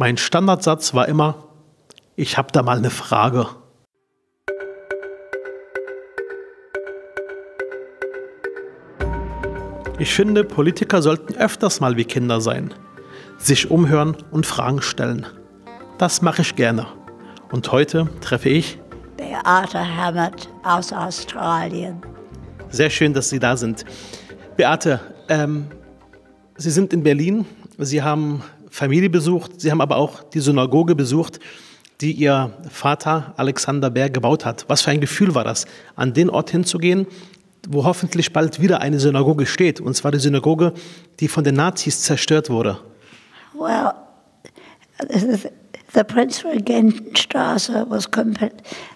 Mein Standardsatz war immer, ich habe da mal eine Frage. Ich finde, Politiker sollten öfters mal wie Kinder sein, sich umhören und Fragen stellen. Das mache ich gerne. Und heute treffe ich Beate Hammett aus Australien. Sehr schön, dass Sie da sind. Beate, ähm, Sie sind in Berlin, Sie haben Familie besucht, Sie haben aber auch die Synagoge besucht, die Ihr Vater Alexander Berg gebaut hat. Was für ein Gefühl war das, an den Ort hinzugehen, wo hoffentlich bald wieder eine Synagoge steht, und zwar die Synagoge, die von den Nazis zerstört wurde? Well, the Prince Regentenstraße was com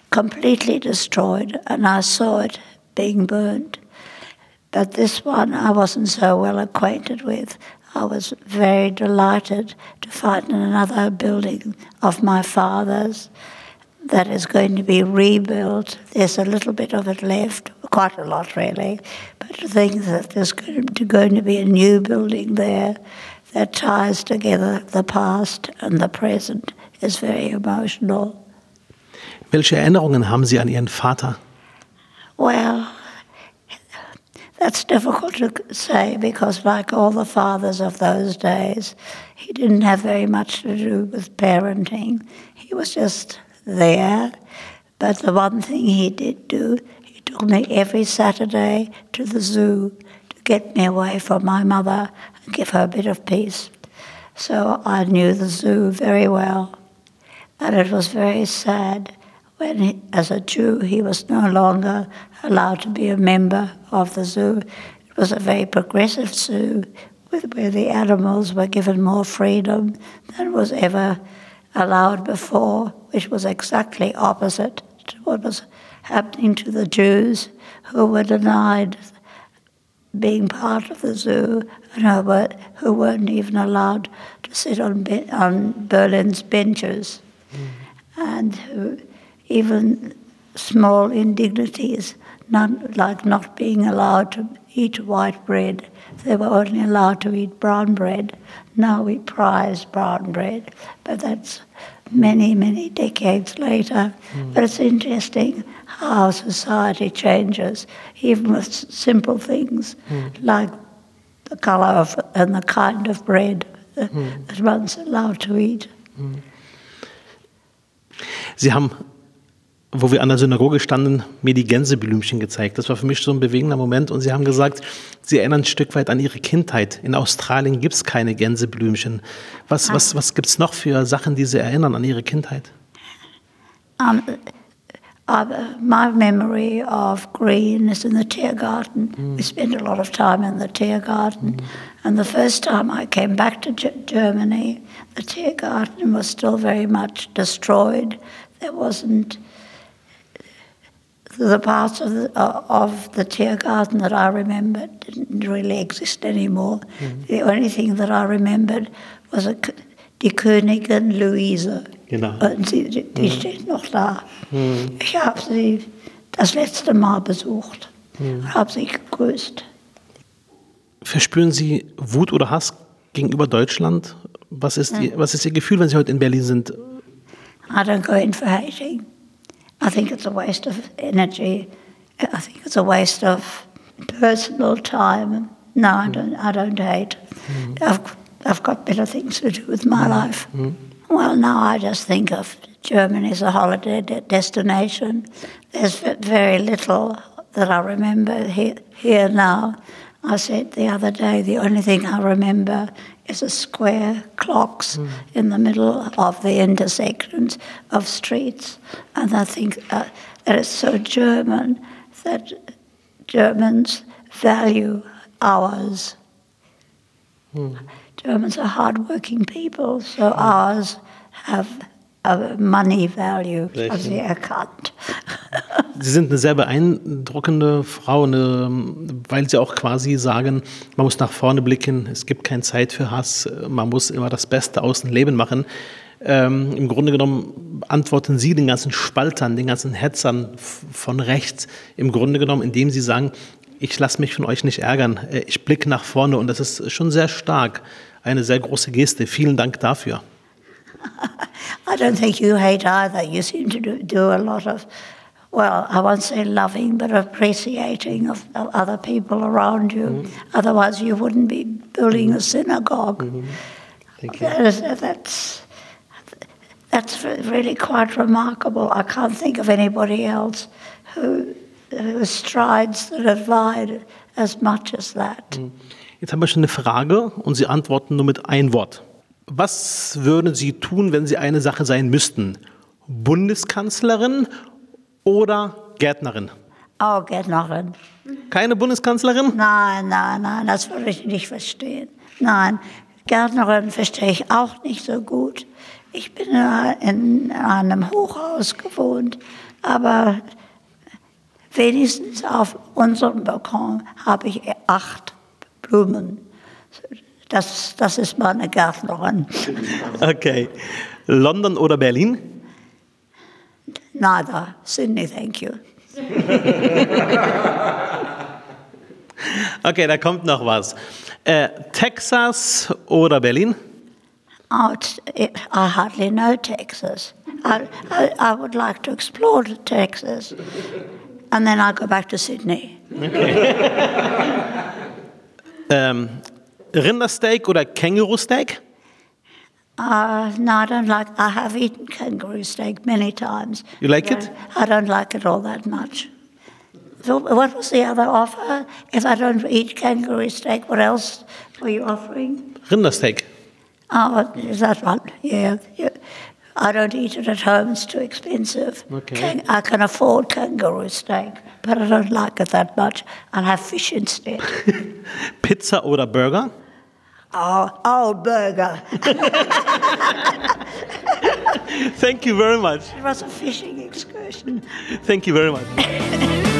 completely destroyed, and I saw it being burned. But this one I wasn't so well acquainted with. I was very delighted to find another building of my father's that is going to be rebuilt. There's a little bit of it left, quite a lot really, but to think that there's going to be a new building there that ties together the past and the present is very emotional. Welche Erinnerungen haben Sie an Ihren Vater? Well, that's difficult to say because, like all the fathers of those days, he didn't have very much to do with parenting. He was just there. But the one thing he did do, he took me every Saturday to the zoo to get me away from my mother and give her a bit of peace. So I knew the zoo very well. And it was very sad when, he, as a Jew, he was no longer allowed to be a member of the zoo. It was a very progressive zoo with, where the animals were given more freedom than was ever allowed before, which was exactly opposite to what was happening to the Jews who were denied being part of the zoo and who, were, who weren't even allowed to sit on, on Berlin's benches. Mm. And who, even small indignities, not, like not being allowed to eat white bread. They were only allowed to eat brown bread. Now we prize brown bread, but that's many, many decades later. Mm. But it's interesting how society changes, even with simple things mm. like the colour of and the kind of bread that, mm. that one's allowed to eat. Sie haben wo wir an der Synagoge standen, mir die Gänseblümchen gezeigt. Das war für mich so ein bewegender Moment. Und sie haben gesagt, sie erinnern ein Stück weit an ihre Kindheit. In Australien gibt es keine Gänseblümchen. Was, ah. was, was gibt es noch für Sachen, die sie erinnern an ihre Kindheit? Um, uh, my memory of green is in the Tiergarten. Mm. We spent a lot of time in the Tiergarten. Mm. And the first time I came back to G Germany, the Tiergarten was still very much destroyed. There wasn't the parts of the, uh, of the Tiergarten that I remembered didn't really exist anymore. Mhm. The only thing that I remembered was a, die Königin Luise. Genau. Und sie, die, die mhm. steht noch da. Mhm. Ich habe sie das letzte Mal besucht, mhm. habe sie gegrüßt. Verspüren Sie Wut oder Hass gegenüber Deutschland? Was ist, die, was ist Ihr Gefühl, wenn Sie heute in Berlin sind? I don't go in for hating. I think it's a waste of energy. I think it's a waste of personal time. No, I don't. I don't hate. Mm. I've I've got better things to do with my mm. life. Mm. Well, now I just think of Germany as a holiday de destination. There's very little that I remember here now. I said the other day, the only thing I remember is a square clocks mm. in the middle of the intersections of streets. And I think uh, that it's so German that Germans value hours. Mm. Germans are hardworking people, so mm. hours have a money value, als sie erkannt. Sie sind eine sehr beeindruckende Frau, eine, weil Sie auch quasi sagen, man muss nach vorne blicken, es gibt keine Zeit für Hass, man muss immer das Beste aus dem Leben machen. Ähm, Im Grunde genommen antworten Sie den ganzen Spaltern, den ganzen Hetzern von rechts, im Grunde genommen, indem Sie sagen, ich lasse mich von euch nicht ärgern, äh, ich blicke nach vorne und das ist schon sehr stark, eine sehr große Geste. Vielen Dank dafür. I don't think you hate either. You seem to do, do a lot of, well, I won't say loving, but appreciating of, other people around you. Otherwise, you wouldn't be building a synagogue. Thank you. That that's, that's re- really quite remarkable. I can't think of anybody else who, who strides the divide as much as that. Jetzt haben wir schon eine Frage und Sie antworten nur mit ein Wort. Was würden Sie tun, wenn Sie eine Sache sein müssten? Bundeskanzlerin oder Gärtnerin? Oh, hin. Keine Bundeskanzlerin? Nein, nein, nein, das würde ich nicht verstehen. Nein, Gärtnerin verstehe ich auch nicht so gut. Ich bin in einem Hochhaus gewohnt, aber wenigstens auf unserem Balkon habe ich acht Blumen. Das, das ist meine Gärtnerin. Okay. London oder Berlin? Neither. Sydney, thank you. Okay, da kommt noch was. Äh, Texas oder Berlin? It's, it, I hardly know Texas. I, I, I would like to explore Texas. And then I'll go back to Sydney. Ähm, Rindersteak oder Känguru-Steak? Uh, no, I don't like, I have eaten kangaroo steak many times. You like it? I don't like it all that much. So what was the other offer? If I don't eat kangaroo steak, what else were you offering? Rindersteak. Oh, is that one? Yeah. yeah. I don't eat it at home, it's too expensive. Okay. I can afford kangaroo steak, but I don't like it that much. I'll have fish instead. Pizza oder Burger? Oh, oh, burger. Thank you very much. It was a fishing excursion. Thank you very much.